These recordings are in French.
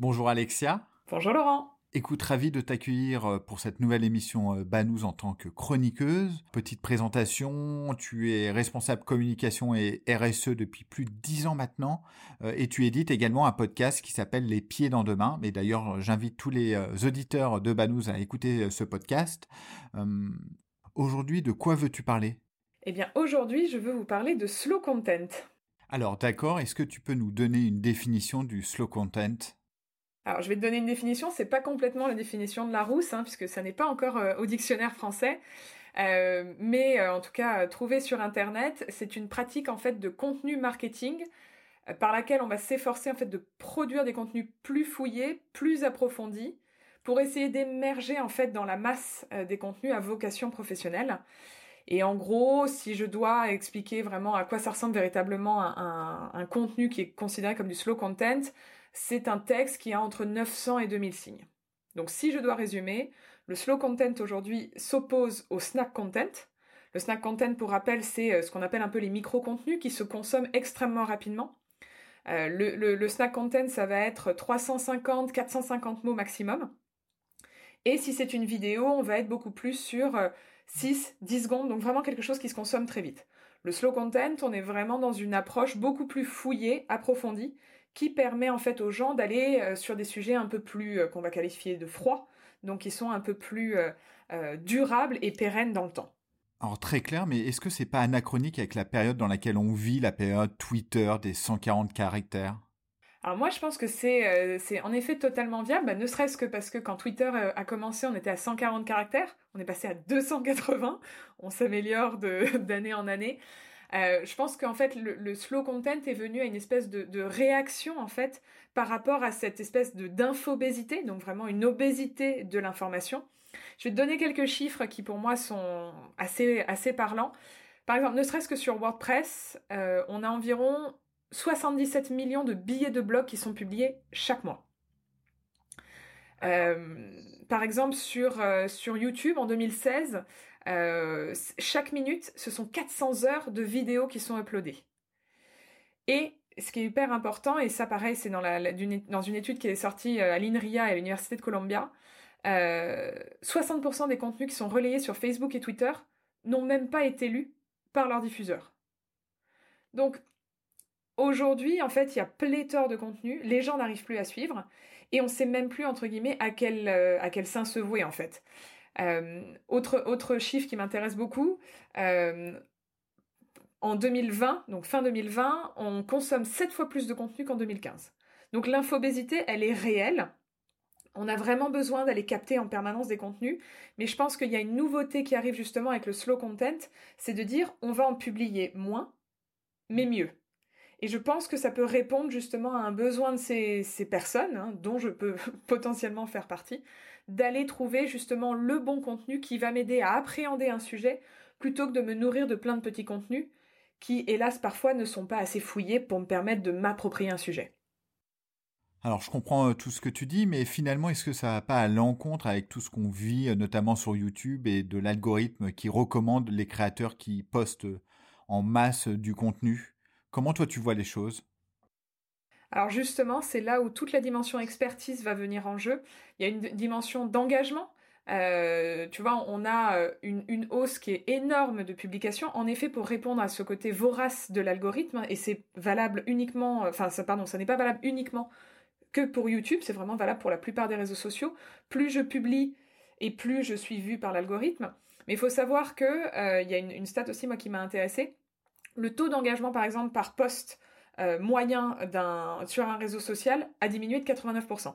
Bonjour Alexia. Bonjour Laurent. Écoute, ravi de t'accueillir euh, pour cette nouvelle émission euh, Banous en tant que chroniqueuse. Petite présentation, tu es responsable communication et RSE depuis plus de dix ans maintenant euh, et tu édites également un podcast qui s'appelle Les pieds dans demain. Mais d'ailleurs, j'invite tous les auditeurs de Banous à écouter ce podcast. Aujourd'hui, de quoi veux-tu parler? Eh bien, aujourd'hui, je veux vous parler de slow content. Alors, d'accord, est-ce que tu peux nous donner une définition du slow content? Alors, je vais te donner une définition. C'est pas complètement la définition de Larousse, hein, puisque ça n'est pas encore euh, au dictionnaire français. Euh, mais euh, en tout cas, trouvé sur Internet, c'est une pratique en fait de contenu marketing par laquelle on va s'efforcer en fait de produire des contenus plus fouillés, plus approfondis, pour essayer d'émerger en fait dans la masse des contenus à vocation professionnelle. Et en gros, si je dois expliquer vraiment à quoi ça ressemble véritablement un contenu qui est considéré comme du slow content, c'est un texte qui a entre 900 et 2000 signes. Donc si je dois résumer, le slow content aujourd'hui s'oppose au snack content. Le snack content, pour rappel, c'est euh, ce qu'on appelle un peu les micro-contenus qui se consomment extrêmement rapidement. Euh, le, snack content, ça va être 350, 450 mots maximum. Et si c'est une vidéo, on va être beaucoup plus sur 6, euh, 10 secondes, donc vraiment quelque chose qui se consomme très vite. Le slow content, on est vraiment dans une approche beaucoup plus fouillée, approfondie, qui permet en fait aux gens d'aller euh, sur des sujets un peu plus euh, qu'on va qualifier de froids, donc qui sont un peu plus euh, durables et pérennes dans le temps. Alors très clair, mais est-ce que c'est pas anachronique avec la période dans laquelle on vit, la période Twitter des 140 caractères? Alors moi, je pense que c'est en effet totalement viable, bah, ne serait-ce que parce que quand Twitter a commencé, on était à 140 caractères, on est passé à 280, on s'améliore d'année en année. Euh, je pense qu'en fait, le, slow content est venu à une espèce de, réaction, en fait, par rapport à cette espèce de d'infobésité, donc vraiment une obésité de l'information. Je vais te donner quelques chiffres qui, pour moi, sont assez, assez parlants. Par exemple, ne serait-ce que sur WordPress, euh, on a environ 77 millions de billets de blog qui sont publiés chaque mois. Euh, par exemple, sur, sur YouTube, en 2016, euh, chaque minute, ce sont 400 heures de vidéos qui sont uploadées. Et ce qui est hyper important, et ça pareil, c'est dans, dans, une étude qui est sortie euh, à l'INRIA et à l'Université de Columbia, 60% euh, des contenus qui sont relayés sur Facebook et Twitter n'ont même pas été lus par leurs diffuseurs. Donc, aujourd'hui, en fait, il y a pléthore de contenus, les gens n'arrivent plus à suivre, et on ne sait même plus, entre guillemets, à quel, à quel sein se vouer, en fait. Autre, chiffre qui m'intéresse beaucoup, en 2020, donc fin 2020, on consomme 7 fois plus de contenu qu'en 2015. Donc l'infobésité, elle est réelle. On a vraiment besoin d'aller capter en permanence des contenus, mais je pense qu'il y a une nouveauté qui arrive justement avec le slow content, c'est de dire on va en publier moins, mais mieux. Et je pense que ça peut répondre justement à un besoin de ces, personnes, hein, dont je peux potentiellement faire partie, d'aller trouver justement le bon contenu qui va m'aider à appréhender un sujet plutôt que de me nourrir de plein de petits contenus qui, hélas, parfois ne sont pas assez fouillés pour me permettre de m'approprier un sujet. Alors je comprends euh, tout ce que tu dis, mais finalement, est-ce que ça va pas à l'encontre avec tout ce qu'on vit, euh, notamment sur YouTube, et de l'algorithme qui recommande les créateurs qui postent euh, en masse du contenu? Comment toi tu vois les choses? Alors justement, c'est là où toute la dimension expertise va venir en jeu. Il y a une dimension d'engagement. Euh, tu vois, on a euh, une, hausse qui est énorme de publications, en effet, pour répondre à ce côté vorace de l'algorithme, et c'est valable uniquement, enfin, ça, pardon, ça n'est pas valable uniquement que pour YouTube, c'est vraiment valable pour la plupart des réseaux sociaux. Plus je publie et plus je suis vue par l'algorithme. Mais il faut savoir que euh, il y a une, une, stat aussi moi qui m'a intéressée. Le taux d'engagement, par exemple, par poste euh, moyen sur un réseau social a diminué de 89%.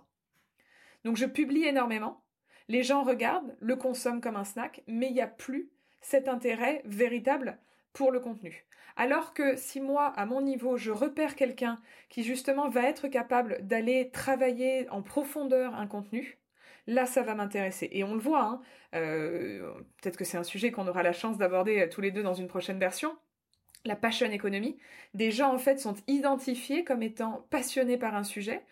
Donc je publie énormément, les gens regardent, le consomment comme un snack, mais il n'y a plus cet intérêt véritable pour le contenu. Alors que si moi, à mon niveau, je repère quelqu'un qui justement va être capable d'aller travailler en profondeur un contenu, là ça va m'intéresser. Et on le voit, hein, euh, peut-être que c'est un sujet qu'on aura la chance d'aborder euh, tous les deux dans une prochaine version. La passion economy, des gens en fait sont identifiés comme étant passionnés par un sujet,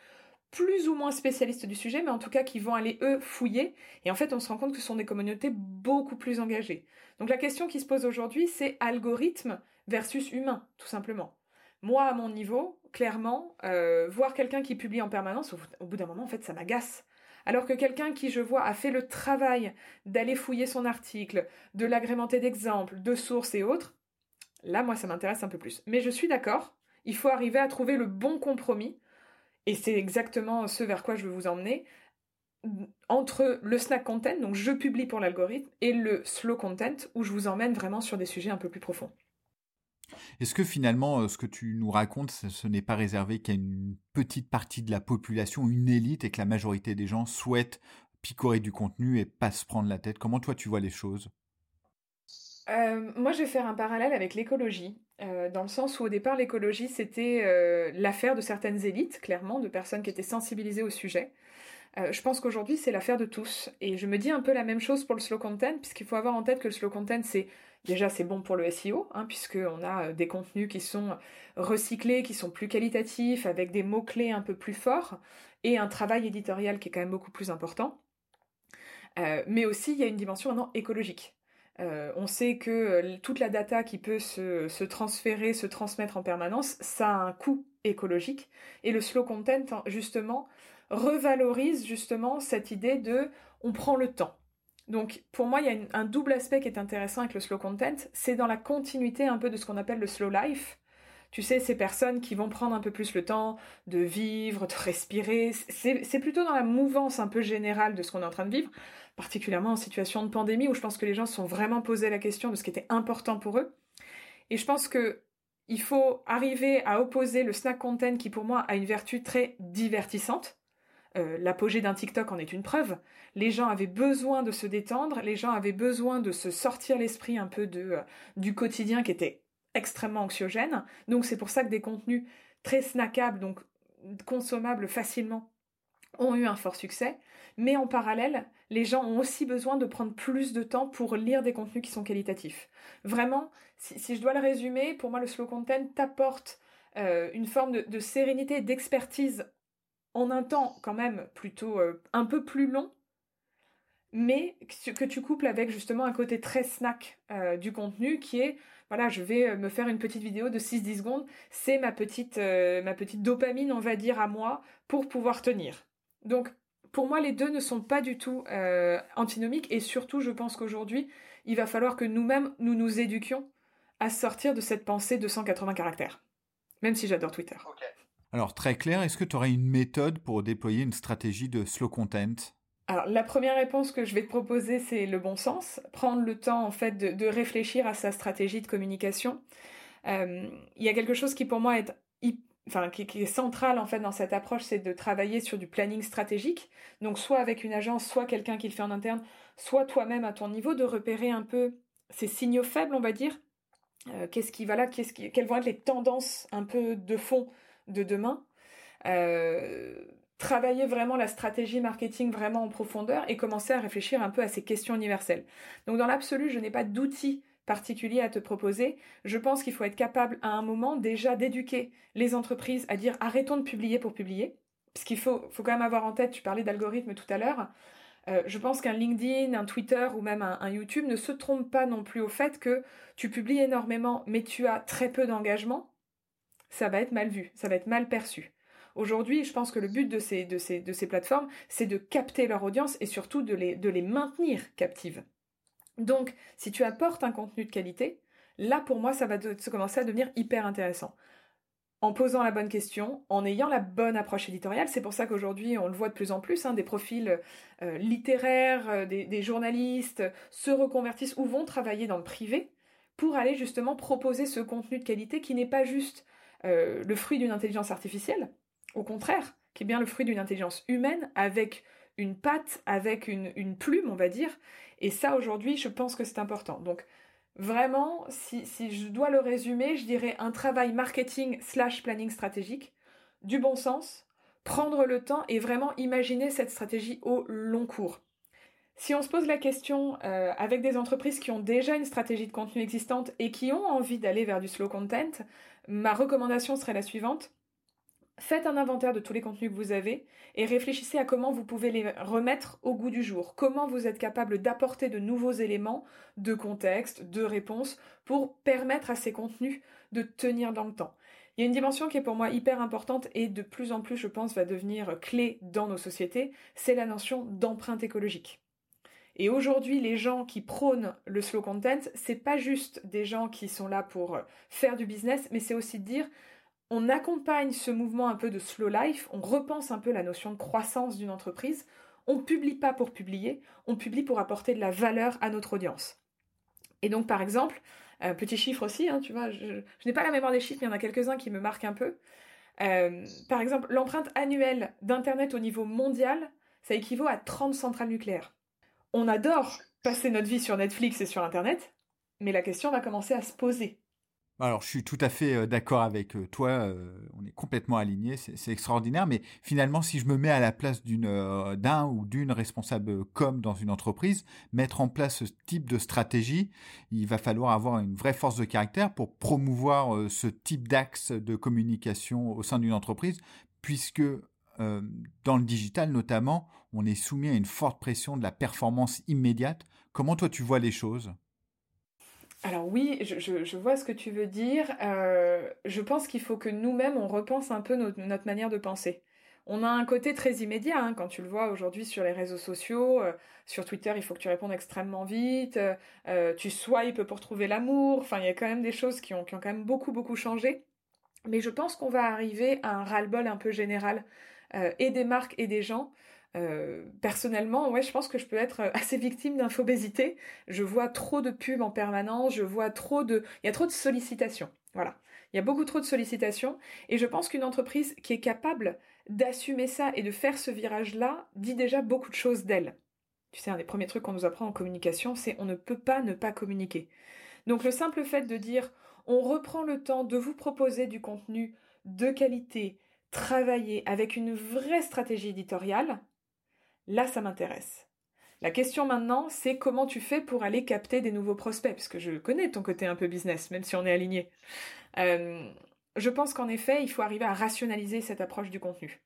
plus ou moins spécialistes du sujet, mais en tout cas qui vont aller eux fouiller. Et en fait, on se rend compte que ce sont des communautés beaucoup plus engagées. Donc la question qui se pose aujourd'hui, c'est algorithme versus humain, tout simplement. Moi, à mon niveau, clairement, euh, voir quelqu'un qui publie en permanence, au, bout d'un moment, en fait, ça m'agace. Alors que quelqu'un qui, je vois, a fait le travail d'aller fouiller son article, de l'agrémenter d'exemples, de sources et autres, là, moi, ça m'intéresse un peu plus. Mais je suis d'accord, il faut arriver à trouver le bon compromis, et c'est exactement ce vers quoi je veux vous emmener, entre le snack content, donc je publie pour l'algorithme, et le slow content, où je vous emmène vraiment sur des sujets un peu plus profonds. Est-ce que finalement, euh, ce que tu nous racontes, ce, n'est pas réservé qu'à une petite partie de la population, une élite, et que la majorité des gens souhaitent picorer du contenu et pas se prendre la tête? Comment toi tu vois les choses? Euh, moi, je vais faire un parallèle avec l'écologie, euh, dans le sens où au départ, l'écologie, c'était l'affaire de certaines élites, clairement, de personnes qui étaient sensibilisées au sujet. je pense qu'aujourd'hui, c'est l'affaire de tous. Et je me dis un peu la même chose pour le slow content, puisqu'il faut avoir en tête que le slow content, c'est Déjà, c'est bon pour le SEO, hein, puisqu'on a euh, des contenus qui sont recyclés, qui sont plus qualitatifs, avec des mots-clés un peu plus forts, et un travail éditorial qui est quand même beaucoup plus important. Euh, mais aussi, il y a une dimension maintenant écologique. Euh, on sait que toute la data qui peut se, se, transférer, se transmettre en permanence, ça a un coût écologique. Et le slow content, justement, revalorise justement cette idée de on prend le temps. Donc pour moi, il y a un double aspect qui est intéressant avec le slow content, c'est dans la continuité un peu de ce qu'on appelle le slow life. Tu sais, ces personnes qui vont prendre un peu plus le temps de vivre, de respirer, c'est plutôt dans la mouvance un peu générale de ce qu'on est en train de vivre, particulièrement en situation de pandémie où je pense que les gens se sont vraiment posé la question de ce qui était important pour eux. Et je pense que il faut arriver à opposer le snack content qui pour moi a une vertu très divertissante, euh, l'apogée d'un TikTok en est une preuve. Les gens avaient besoin de se détendre, les gens avaient besoin de se sortir l'esprit un peu de, euh, du quotidien qui était extrêmement anxiogène. Donc c'est pour ça que des contenus très snackables, donc consommables facilement, ont eu un fort succès. Mais en parallèle, les gens ont aussi besoin de prendre plus de temps pour lire des contenus qui sont qualitatifs. Vraiment, si, je dois le résumer, pour moi le slow content t'apporte euh, une forme de, sérénité d'expertise en un temps quand même plutôt euh, un peu plus long, mais que tu couples avec justement un côté très snack euh, du contenu qui est voilà, je vais me faire une petite vidéo de 6-10 secondes, c'est ma petite ma petite dopamine, on va dire à moi pour pouvoir tenir. Donc pour moi, les deux ne sont pas du tout antinomiques et surtout, je pense qu'aujourd'hui, il va falloir que nous-mêmes nous nous éduquions à sortir de cette pensée de 180 caractères. Même si j'adore Twitter. Alors très clair, est-ce que tu aurais une méthode pour déployer une stratégie de slow content? Alors la première réponse que je vais te proposer, c'est le bon sens, prendre le temps en fait de, réfléchir à sa stratégie de communication. Euh, il y a quelque chose qui pour moi est Enfin, qui, est central en fait dans cette approche, c'est de travailler sur du planning stratégique. Donc soit avec une agence, soit quelqu'un qui le fait en interne, soit toi-même à ton niveau, de repérer un peu ces signaux faibles, on va dire. Euh, qu'est-ce qui va là, qu'est-ce qui, quelles vont être les tendances un peu de fond de demain. Euh, travailler vraiment la stratégie marketing vraiment en profondeur et commencer à réfléchir un peu à ces questions universelles. Donc dans l'absolu, je n'ai pas d'outils particuliers à te proposer. Je pense qu'il faut être capable à un moment déjà d'éduquer les entreprises à dire arrêtons de publier pour publier. Parce qu'il faut, faut quand même avoir en tête, tu parlais d'algorithme tout à l'heure, euh, je pense qu'un LinkedIn, un Twitter ou même un, YouTube ne se trompe pas non plus au fait que tu publies énormément mais tu as très peu d'engagement ça va être mal vu, ça va être mal perçu. Aujourd'hui, je pense que le but de ces, de ces, de ces plateformes, c'est de capter leur audience et surtout de les, de les maintenir captives. Donc, si tu apportes un contenu de qualité, là, pour moi, ça va se commencer à devenir hyper intéressant. En posant la bonne question, en ayant la bonne approche éditoriale, c'est pour ça qu'aujourd'hui, on le voit de plus en plus, hein, des profils euh, littéraires, euh, des, journalistes se reconvertissent ou vont travailler dans le privé pour aller justement proposer ce contenu de qualité qui n'est pas juste euh, le fruit d'une intelligence artificielle, au contraire, qui est bien le fruit d'une intelligence humaine avec une patte, avec une, plume, on va dire. Et ça, aujourd'hui, je pense que c'est important. Donc, Vraiment, si, je dois le résumer, je dirais un travail marketing slash planning stratégique, du bon sens, prendre le temps et vraiment imaginer cette stratégie au long cours. Si on se pose la question euh, avec des entreprises qui ont déjà une stratégie de contenu existante et qui ont envie d'aller vers du slow content, ma recommandation serait la suivante. Faites un inventaire de tous les contenus que vous avez et réfléchissez à comment vous pouvez les remettre au goût du jour, comment vous êtes capable d'apporter de nouveaux éléments de contexte, de réponse pour permettre à ces contenus de tenir dans le temps. Il y a une dimension qui est pour moi hyper importante et de plus en plus, je pense, va devenir clé dans nos sociétés, c'est la notion d'empreinte écologique. Et aujourd'hui, les gens qui prônent le slow content, c'est pas juste des gens qui sont là pour faire du business, mais c'est aussi de dire on accompagne ce mouvement un peu de slow life, on repense un peu la notion de croissance d'une entreprise. On publie pas pour publier, on publie pour apporter de la valeur à notre audience. Et donc, par exemple, euh, petit chiffre aussi, hein, tu vois, je, n'ai pas la mémoire des chiffres, mais il y en a quelques-uns qui me marquent un peu. Euh, par exemple, l'empreinte annuelle d'Internet au niveau mondial, ça équivaut à 30 centrales nucléaires. On adore passer notre vie sur Netflix et sur Internet, mais la question va commencer à se poser. Alors, je suis tout à fait euh, d'accord avec euh, toi. Euh, on est complètement alignés. C'est extraordinaire. Mais finalement, si je me mets à la place d'une, d'un ou d'une responsable com dans une entreprise, mettre en place ce type de stratégie, il va falloir avoir une vraie force de caractère pour promouvoir ce type d'axe de communication au sein d'une entreprise, puisque dans le digital notamment, on est soumis à une forte pression de la performance immédiate. Comment toi tu vois les choses? Alors oui, je, vois ce que tu veux dire. Euh, je pense qu'il faut que nous-mêmes, on repense un peu notre, manière de penser. On a un côté très immédiat, hein, quand tu le vois aujourd'hui sur les réseaux sociaux. Euh, sur Twitter, il faut que tu répondes extrêmement vite. Euh, tu swipes pour trouver l'amour. Enfin, il y a quand même des choses qui ont, qui ont quand même beaucoup, beaucoup changé. Mais je pense qu'on va arriver à un ras-le-bol un peu général, et des marques et des gens, euh, personnellement, ouais, je pense que je peux être assez victime d'infobésité. Je vois trop de pubs en permanence, je vois trop de, il y a trop de sollicitations. Voilà, il y a beaucoup trop de sollicitations, et je pense qu'une entreprise qui est capable d'assumer ça et de faire ce virage-là dit déjà beaucoup de choses d'elle. Tu sais, un des premiers trucs qu'on nous apprend en communication, c'est on ne peut pas ne pas communiquer. Donc le simple fait de dire on reprend le temps de vous proposer du contenu de qualité, travaillé avec une vraie stratégie éditoriale, Là, ça m'intéresse. La question maintenant, c'est comment tu fais pour aller capter des nouveaux prospects, puisque je connais ton côté un peu business, même si on est aligné. Euh, je pense qu'en effet, il faut arriver à rationaliser cette approche du contenu.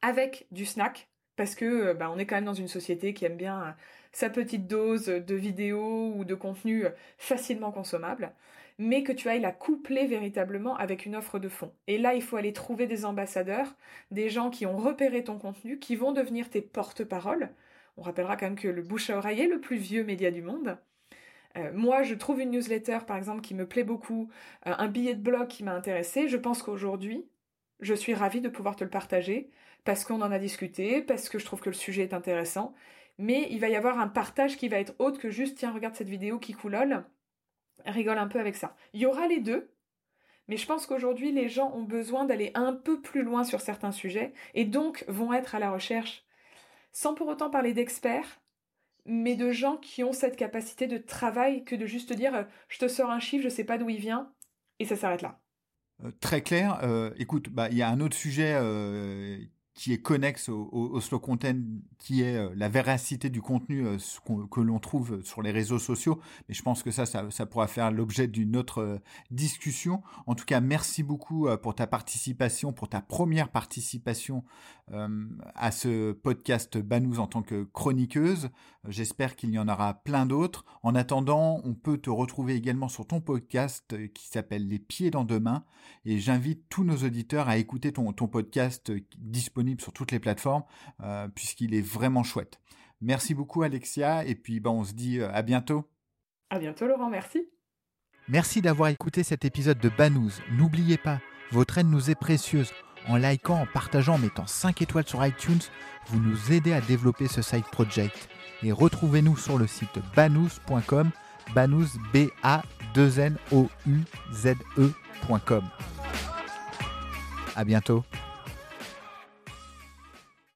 Avec du snack, parce que euh, bah, on est quand même dans une société qui aime bien euh, sa petite dose de vidéos ou de contenu facilement consommable mais que tu ailles la coupler véritablement avec une offre de fond. Et là, il faut aller trouver des ambassadeurs, des gens qui ont repéré ton contenu, qui vont devenir tes porte-paroles. On rappellera quand même que le bouche à oreille est le plus vieux média du monde. Euh, moi, je trouve une newsletter, par exemple, qui me plaît beaucoup, euh, un billet de blog qui m'a intéressé. Je pense qu'aujourd'hui, je suis ravie de pouvoir te le partager parce qu'on en a discuté, parce que je trouve que le sujet est intéressant. Mais il va y avoir un partage qui va être autre que juste tiens, regarde cette vidéo qui coulole rigole un peu avec ça. Il y aura les deux, mais je pense qu'aujourd'hui, les gens ont besoin d'aller un peu plus loin sur certains sujets et donc vont être à la recherche, sans pour autant parler d'experts, mais de gens qui ont cette capacité de travail que de juste dire euh, je te sors un chiffre, je sais pas d'où il vient, et ça s'arrête là. Euh, très clair. Euh, écoute, bah, il y a un autre sujet qui est connexe au, slow content, qui est euh, la véracité du contenu euh, que l'on trouve sur les réseaux sociaux. Mais je pense que ça, ça, pourra faire l'objet d'une autre euh, discussion. En tout cas, merci beaucoup pour ta participation, pour ta première participation à ce podcast Banous en tant que chroniqueuse. J'espère qu'il y en aura plein d'autres. En attendant, on peut te retrouver également sur ton podcast qui s'appelle Les pieds dans demain. Et j'invite tous nos auditeurs à écouter ton, ton podcast disponible sur toutes les plateformes, euh, puisqu'il est vraiment chouette. Merci beaucoup Alexia, et puis ben, on se dit euh, à bientôt. À bientôt Laurent, merci. Merci d'avoir écouté cet épisode de Banous. N'oubliez pas, votre aide nous est précieuse. En likant, en partageant, en mettant 5 étoiles sur iTunes, vous nous aidez à développer ce side project. Et retrouvez-nous sur le site banous.com, banous b a 2 n o u z e.com. À bientôt.